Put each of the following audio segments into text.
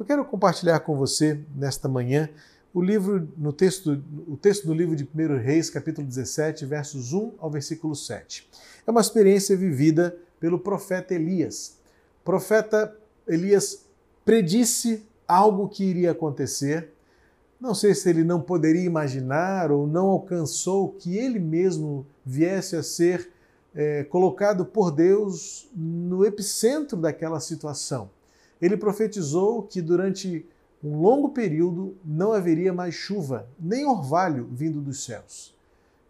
Eu quero compartilhar com você nesta manhã o livro no texto, o texto do livro de 1 Reis, capítulo 17, versos 1 ao versículo 7. É uma experiência vivida pelo profeta Elias. O profeta Elias predisse algo que iria acontecer. Não sei se ele não poderia imaginar ou não alcançou que ele mesmo viesse a ser é, colocado por Deus no epicentro daquela situação. Ele profetizou que durante um longo período não haveria mais chuva, nem orvalho vindo dos céus.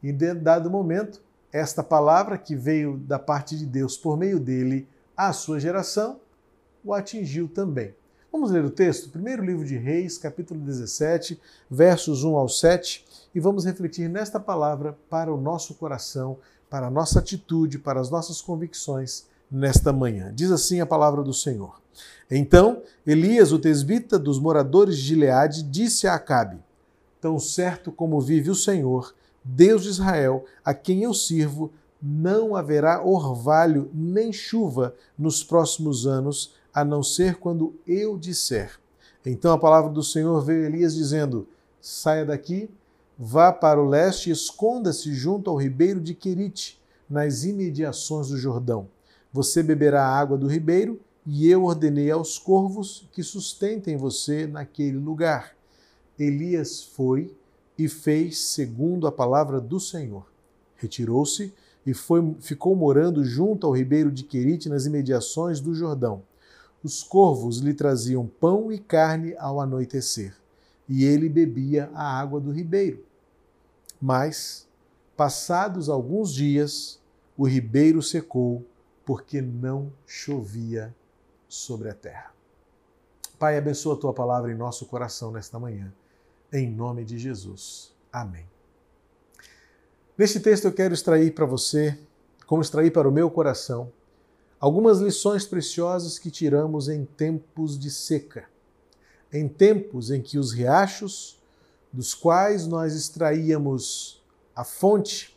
Em dado momento, esta palavra que veio da parte de Deus por meio dele à sua geração o atingiu também. Vamos ler o texto? Primeiro livro de Reis, capítulo 17, versos 1 ao 7, e vamos refletir nesta palavra para o nosso coração, para a nossa atitude, para as nossas convicções nesta manhã. Diz assim a palavra do Senhor. Então, Elias, o tesbita dos moradores de Gileade, disse a Acabe: Tão certo como vive o Senhor, Deus de Israel, a quem eu sirvo, não haverá orvalho nem chuva nos próximos anos, a não ser quando eu disser. Então a palavra do Senhor veio a Elias dizendo: Saia daqui, vá para o leste e esconda-se junto ao ribeiro de Querite, nas imediações do Jordão. Você beberá a água do ribeiro, e eu ordenei aos corvos que sustentem você naquele lugar. Elias foi e fez segundo a palavra do Senhor. Retirou-se e foi, ficou morando junto ao ribeiro de Querite, nas imediações do Jordão. Os corvos lhe traziam pão e carne ao anoitecer, e ele bebia a água do ribeiro. Mas, passados alguns dias, o ribeiro secou, porque não chovia sobre a terra. Pai, abençoa a tua palavra em nosso coração nesta manhã em nome de Jesus. Amém. Neste texto eu quero extrair para você, como extrair para o meu coração, algumas lições preciosas que tiramos em tempos de seca, em tempos em que os riachos, dos quais nós extraíamos a fonte,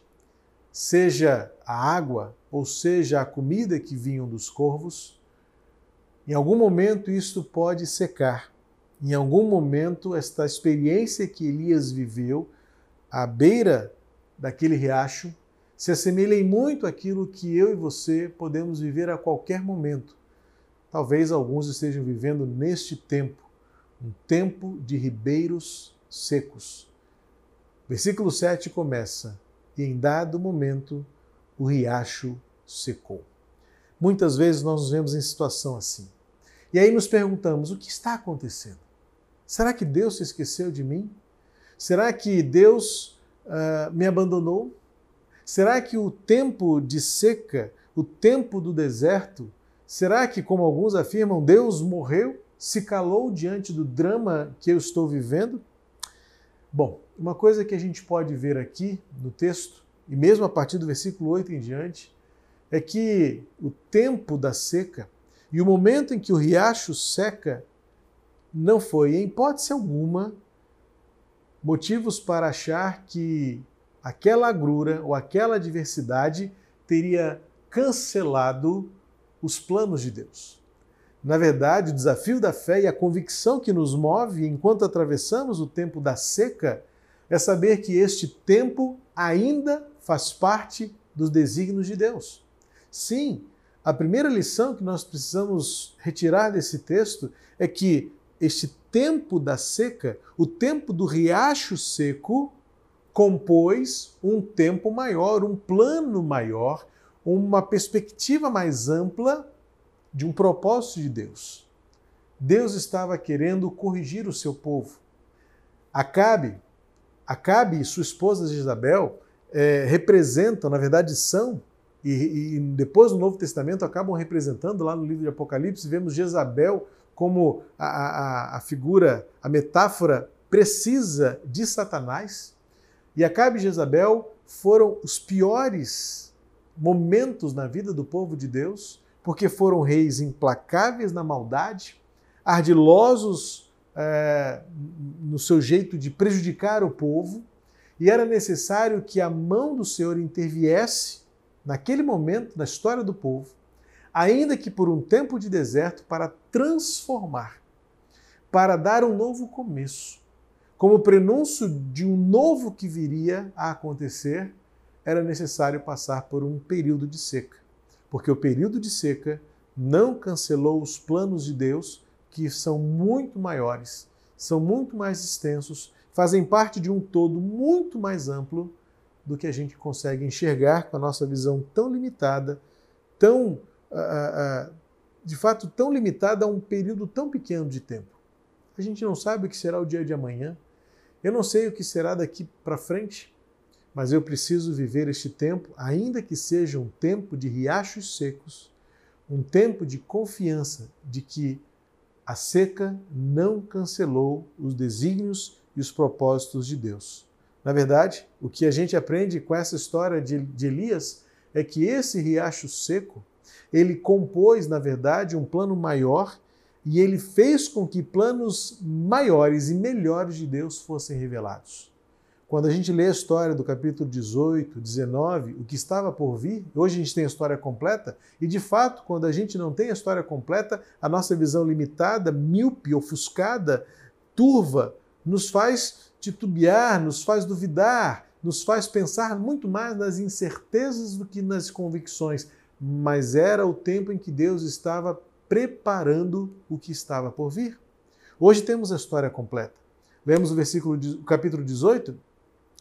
seja a água ou seja a comida que vinham dos corvos, em algum momento isto pode secar em algum momento, esta experiência que Elias viveu à beira daquele riacho se assemelha muito àquilo que eu e você podemos viver a qualquer momento. Talvez alguns estejam vivendo neste tempo, um tempo de ribeiros secos. Versículo 7 começa: E em dado momento o riacho secou. Muitas vezes nós nos vemos em situação assim. E aí nos perguntamos: o que está acontecendo? Será que Deus se esqueceu de mim? Será que Deus uh, me abandonou? Será que o tempo de seca, o tempo do deserto, será que, como alguns afirmam, Deus morreu, se calou diante do drama que eu estou vivendo? Bom, uma coisa que a gente pode ver aqui no texto, e mesmo a partir do versículo 8 em diante, é que o tempo da seca e o momento em que o riacho seca não foi, em hipótese alguma, motivos para achar que aquela agrura ou aquela adversidade teria cancelado os planos de Deus. Na verdade, o desafio da fé e a convicção que nos move enquanto atravessamos o tempo da seca é saber que este tempo ainda faz parte dos desígnios de Deus. Sim, a primeira lição que nós precisamos retirar desse texto é que este tempo da seca, o tempo do riacho seco, compôs um tempo maior, um plano maior, uma perspectiva mais ampla de um propósito de Deus. Deus estava querendo corrigir o seu povo. Acabe, Acabe e sua esposa Jezabel é, representam, na verdade são, e, e depois no Novo Testamento acabam representando, lá no livro de Apocalipse, vemos Jezabel como a, a, a figura, a metáfora precisa de Satanás. E Acabe e Jezabel foram os piores momentos na vida do povo de Deus, porque foram reis implacáveis na maldade, ardilosos é, no seu jeito de prejudicar o povo, e era necessário que a mão do Senhor interviesse naquele momento na história do povo ainda que por um tempo de deserto, para transformar, para dar um novo começo. Como prenúncio de um novo que viria a acontecer, era necessário passar por um período de seca. Porque o período de seca não cancelou os planos de Deus, que são muito maiores, são muito mais extensos, fazem parte de um todo muito mais amplo do que a gente consegue enxergar com a nossa visão tão limitada, tão, uh, uh, de fato, tão limitada a um período tão pequeno de tempo. A gente não sabe o que será o dia de amanhã. Eu não sei o que será daqui para frente, mas eu preciso viver este tempo, ainda que seja um tempo de riachos secos, um tempo de confiança de que a seca não cancelou os desígnios e os propósitos de Deus. Na verdade, o que a gente aprende com essa história de, de Elias é que esse riacho seco, ele compôs, na verdade, um plano maior e ele fez com que planos maiores e melhores de Deus fossem revelados. Quando a gente lê a história do capítulo 18, 19, o que estava por vir, hoje a gente tem a história completa, e de fato, quando a gente não tem a história completa, a nossa visão limitada, míope, ofuscada, turva, nos faz titubear, nos faz duvidar, nos faz pensar muito mais nas incertezas do que nas convicções. Mas era o tempo em que Deus estava preparando o que estava por vir. Hoje temos a história completa. Lemos o versículo, o capítulo 18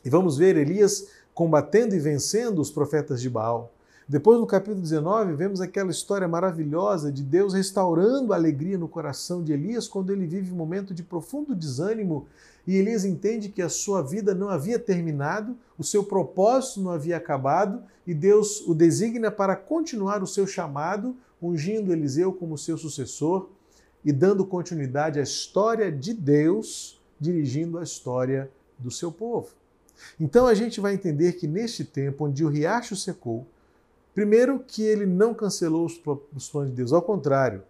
e vamos ver Elias combatendo e vencendo os profetas de Baal. Depois, no capítulo 19, vemos aquela história maravilhosa de Deus restaurando a alegria no coração de Elias quando ele vive um momento de profundo desânimo e Elias entende que a sua vida não havia terminado, o seu propósito não havia acabado e Deus o designa para continuar o seu chamado, ungindo Eliseu como seu sucessor e dando continuidade à história de Deus, dirigindo a história do seu povo. Então a gente vai entender que neste tempo onde o riacho secou, primeiro que ele não cancelou os planos de Deus, ao contrário,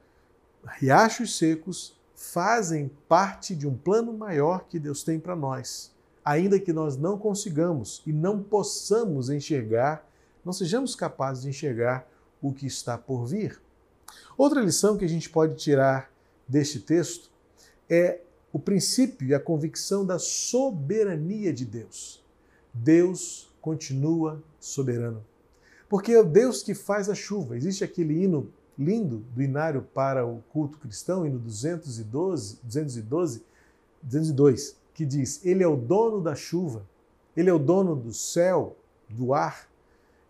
riachos secos fazem parte de um plano maior que Deus tem para nós. Ainda que nós não consigamos e não possamos enxergar, não sejamos capazes de enxergar o que está por vir. Outra lição que a gente pode tirar deste texto é o princípio e a convicção da soberania de Deus. Deus continua soberano. Porque é o Deus que faz a chuva. Existe aquele hino lindo do inário para o culto cristão, hino 212, 212, 202, que diz: Ele é o dono da chuva, ele é o dono do céu, do ar,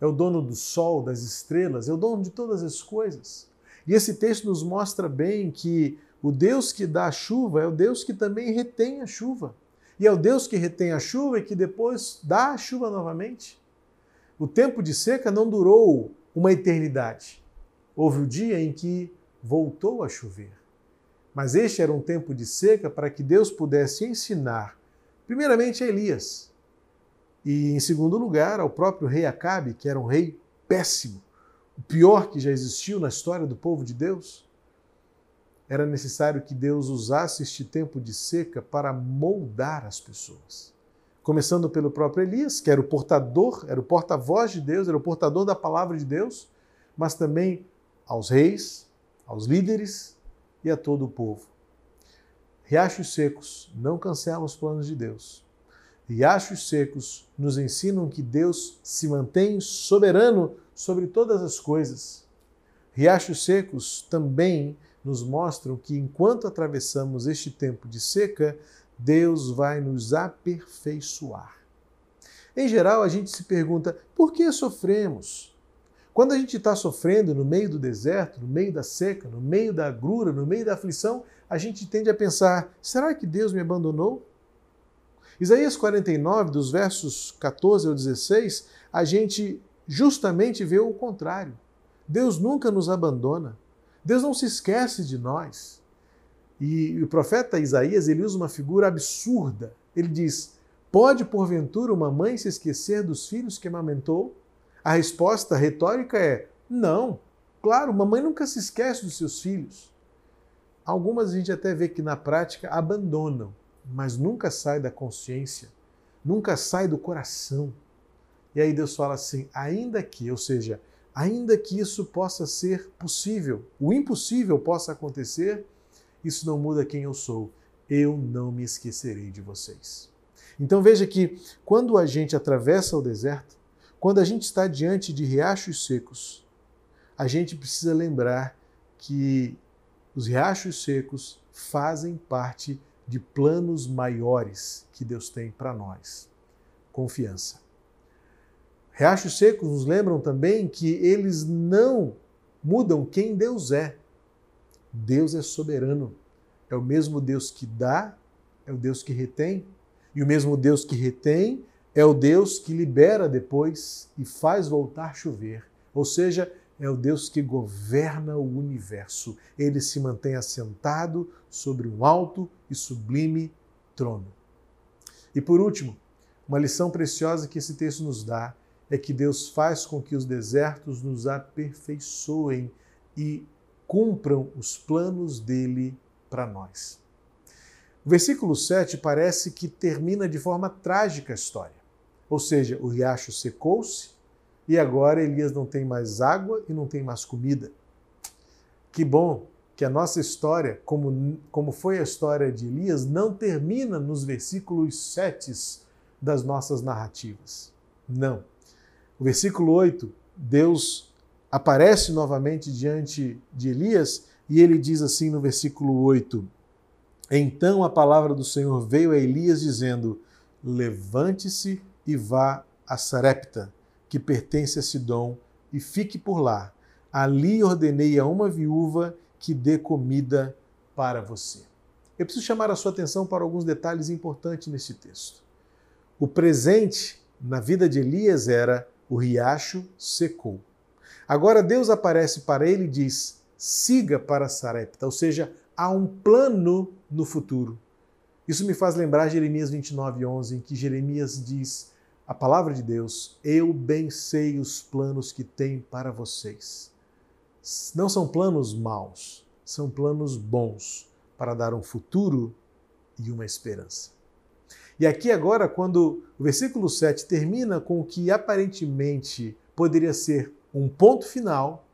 é o dono do sol, das estrelas, é o dono de todas as coisas. E esse texto nos mostra bem que o Deus que dá a chuva é o Deus que também retém a chuva. E é o Deus que retém a chuva e que depois dá a chuva novamente. O tempo de seca não durou uma eternidade. Houve o dia em que voltou a chover. Mas este era um tempo de seca para que Deus pudesse ensinar, primeiramente a Elias, e em segundo lugar ao próprio rei Acabe, que era um rei péssimo, o pior que já existiu na história do povo de Deus. Era necessário que Deus usasse este tempo de seca para moldar as pessoas. Começando pelo próprio Elias, que era o portador, era o porta-voz de Deus, era o portador da palavra de Deus, mas também aos reis, aos líderes e a todo o povo. Riachos secos não cancelam os planos de Deus. Riachos secos nos ensinam que Deus se mantém soberano sobre todas as coisas. Riachos secos também nos mostram que enquanto atravessamos este tempo de seca, Deus vai nos aperfeiçoar. Em geral, a gente se pergunta: por que sofremos? Quando a gente está sofrendo no meio do deserto, no meio da seca, no meio da agrura, no meio da aflição, a gente tende a pensar: será que Deus me abandonou? Isaías 49, dos versos 14 ao 16, a gente justamente vê o contrário. Deus nunca nos abandona. Deus não se esquece de nós. E o profeta Isaías ele usa uma figura absurda. Ele diz: Pode porventura uma mãe se esquecer dos filhos que amamentou? A resposta retórica é: não. Claro, mamãe nunca se esquece dos seus filhos. Algumas a gente até vê que na prática abandonam, mas nunca sai da consciência, nunca sai do coração. E aí Deus fala assim: ainda que, ou seja, ainda que isso possa ser possível, o impossível possa acontecer, isso não muda quem eu sou. eu não me esquecerei de vocês. Então veja que quando a gente atravessa o deserto, quando a gente está diante de riachos secos, a gente precisa lembrar que os riachos secos fazem parte de planos maiores que Deus tem para nós. Confiança. Riachos secos nos lembram também que eles não mudam quem Deus é. Deus é soberano. É o mesmo Deus que dá, é o Deus que retém. E o mesmo Deus que retém é o Deus que libera depois e faz voltar chover. Ou seja, é o Deus que governa o universo. Ele se mantém assentado sobre um alto e sublime trono. E por último, uma lição preciosa que esse texto nos dá é que Deus faz com que os desertos nos aperfeiçoem e cumpram os planos dele para nós. O versículo 7 parece que termina de forma trágica a história. Ou seja, o riacho secou-se, e agora Elias não tem mais água e não tem mais comida. Que bom que a nossa história, como, como foi a história de Elias, não termina nos versículos 7 das nossas narrativas. Não. O versículo 8, Deus aparece novamente diante de Elias e ele diz assim no versículo 8: Então a palavra do Senhor veio a Elias dizendo: Levante-se e vá a Sarepta que pertence a Sidom, e fique por lá. Ali ordenei a uma viúva que dê comida para você. Eu preciso chamar a sua atenção para alguns detalhes importantes nesse texto. O presente na vida de Elias era o riacho secou. Agora Deus aparece para ele e diz: siga para Sarepta, ou seja, há um plano no futuro. Isso me faz lembrar Jeremias 29, 11, em que Jeremias diz: a palavra de Deus, eu bem sei os planos que tenho para vocês. Não são planos maus, são planos bons para dar um futuro e uma esperança. E aqui agora, quando o versículo 7 termina com o que aparentemente poderia ser um ponto final,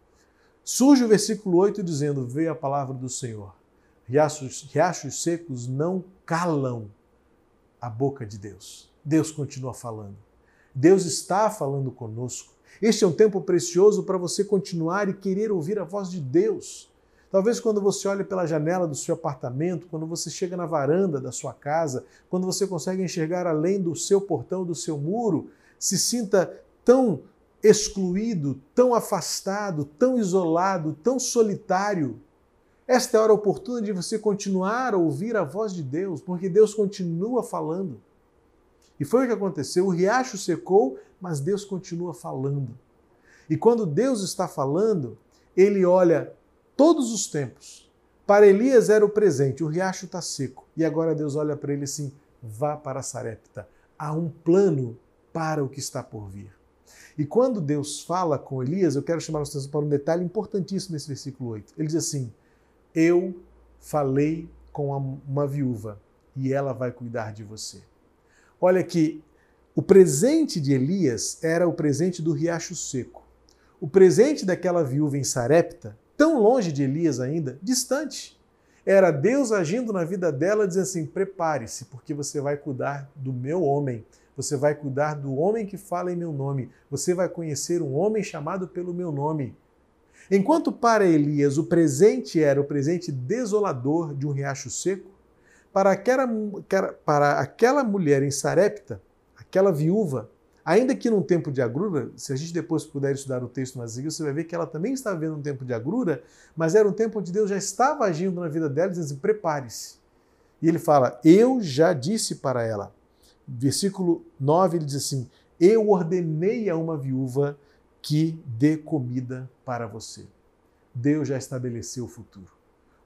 surge o versículo 8 dizendo: Veio a palavra do Senhor. Riachos, riachos secos não calam a boca de Deus. Deus continua falando. Deus está falando conosco. Este é um tempo precioso para você continuar e querer ouvir a voz de Deus. Talvez quando você olha pela janela do seu apartamento, quando você chega na varanda da sua casa, quando você consegue enxergar além do seu portão, do seu muro, se sinta tão excluído, tão afastado, tão isolado, tão solitário. Esta é a hora oportuna de você continuar a ouvir a voz de Deus, porque Deus continua falando. E foi o que aconteceu. O riacho secou, mas Deus continua falando. E quando Deus está falando, ele olha todos os tempos. Para Elias era o presente, o riacho está seco. E agora Deus olha para ele assim: vá para Sarepta. Há um plano para o que está por vir. E quando Deus fala com Elias, eu quero chamar a atenção para um detalhe importantíssimo nesse versículo 8. Ele diz assim: Eu falei com uma viúva e ela vai cuidar de você. Olha que o presente de Elias era o presente do riacho seco. O presente daquela viúva em Sarepta, tão longe de Elias ainda, distante. Era Deus agindo na vida dela, dizendo assim: prepare-se, porque você vai cuidar do meu homem, você vai cuidar do homem que fala em meu nome, você vai conhecer um homem chamado pelo meu nome. Enquanto para Elias o presente era o presente desolador de um riacho seco, para aquela, para aquela mulher em Sarepta, aquela viúva, ainda que num tempo de agrura, se a gente depois puder estudar o texto mais você vai ver que ela também estava vivendo um tempo de agrura, mas era um tempo onde Deus já estava agindo na vida dela, dizendo assim, prepare-se. E ele fala, eu já disse para ela. Versículo 9, ele diz assim, eu ordenei a uma viúva que dê comida para você. Deus já estabeleceu o futuro.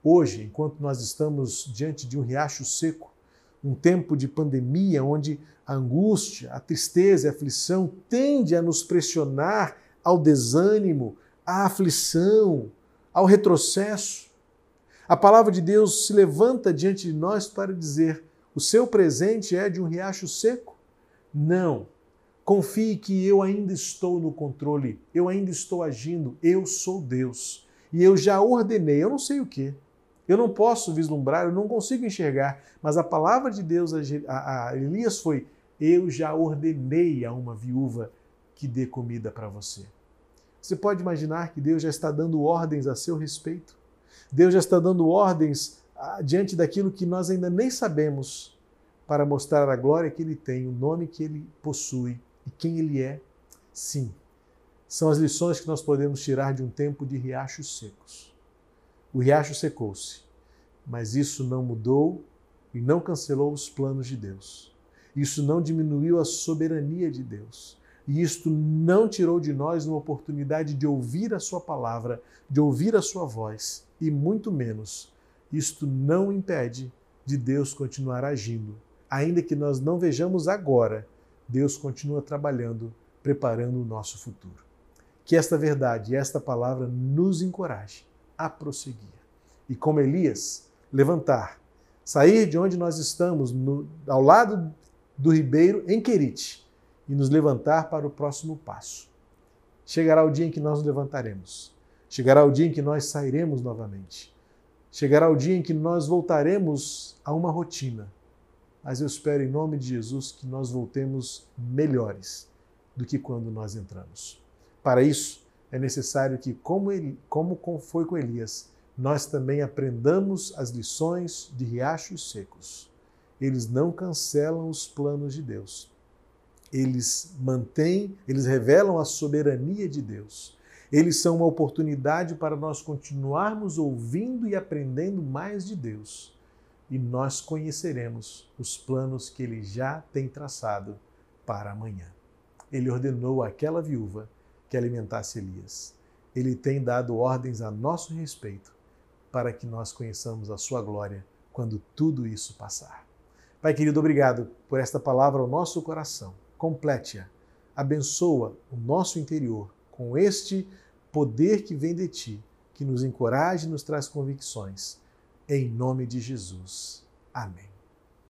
Hoje, enquanto nós estamos diante de um riacho seco, um tempo de pandemia onde a angústia, a tristeza e a aflição tende a nos pressionar ao desânimo, à aflição, ao retrocesso. A palavra de Deus se levanta diante de nós para dizer: o seu presente é de um riacho seco? Não. Confie que eu ainda estou no controle, eu ainda estou agindo, eu sou Deus. E eu já ordenei, eu não sei o que, Eu não posso vislumbrar, eu não consigo enxergar, mas a palavra de Deus a, a Elias foi: Eu já ordenei a uma viúva que dê comida para você. Você pode imaginar que Deus já está dando ordens a seu respeito? Deus já está dando ordens diante daquilo que nós ainda nem sabemos para mostrar a glória que ele tem, o nome que ele possui e quem ele é. Sim, são as lições que nós podemos tirar de um tempo de riachos secos. O riacho secou-se, mas isso não mudou e não cancelou os planos de Deus. Isso não diminuiu a soberania de Deus. E isto não tirou de nós uma oportunidade de ouvir a Sua palavra, de ouvir a Sua voz, e muito menos, isto não impede de Deus continuar agindo. Ainda que nós não vejamos agora, Deus continua trabalhando, preparando o nosso futuro. Que esta verdade esta palavra nos encoraje a prosseguir. E como Elias, levantar, sair de onde nós estamos, no, ao lado do ribeiro, em Querite, e nos levantar para o próximo passo. Chegará o dia em que nós nos levantaremos. Chegará o dia em que nós sairemos novamente. Chegará o dia em que nós voltaremos a uma rotina. Mas eu espero, em nome de Jesus, que nós voltemos melhores do que quando nós entramos. Para isso, é necessário que, como, ele, como foi com Elias, nós também aprendamos as lições de riachos secos. Eles não cancelam os planos de Deus eles mantêm, eles revelam a soberania de Deus. Eles são uma oportunidade para nós continuarmos ouvindo e aprendendo mais de Deus. E nós conheceremos os planos que ele já tem traçado para amanhã. Ele ordenou àquela viúva que alimentasse Elias. Ele tem dado ordens a nosso respeito para que nós conheçamos a sua glória quando tudo isso passar. Pai querido, obrigado por esta palavra ao nosso coração complete-a. Abençoa o nosso interior com este poder que vem de ti, que nos encoraja e nos traz convicções. Em nome de Jesus. Amém.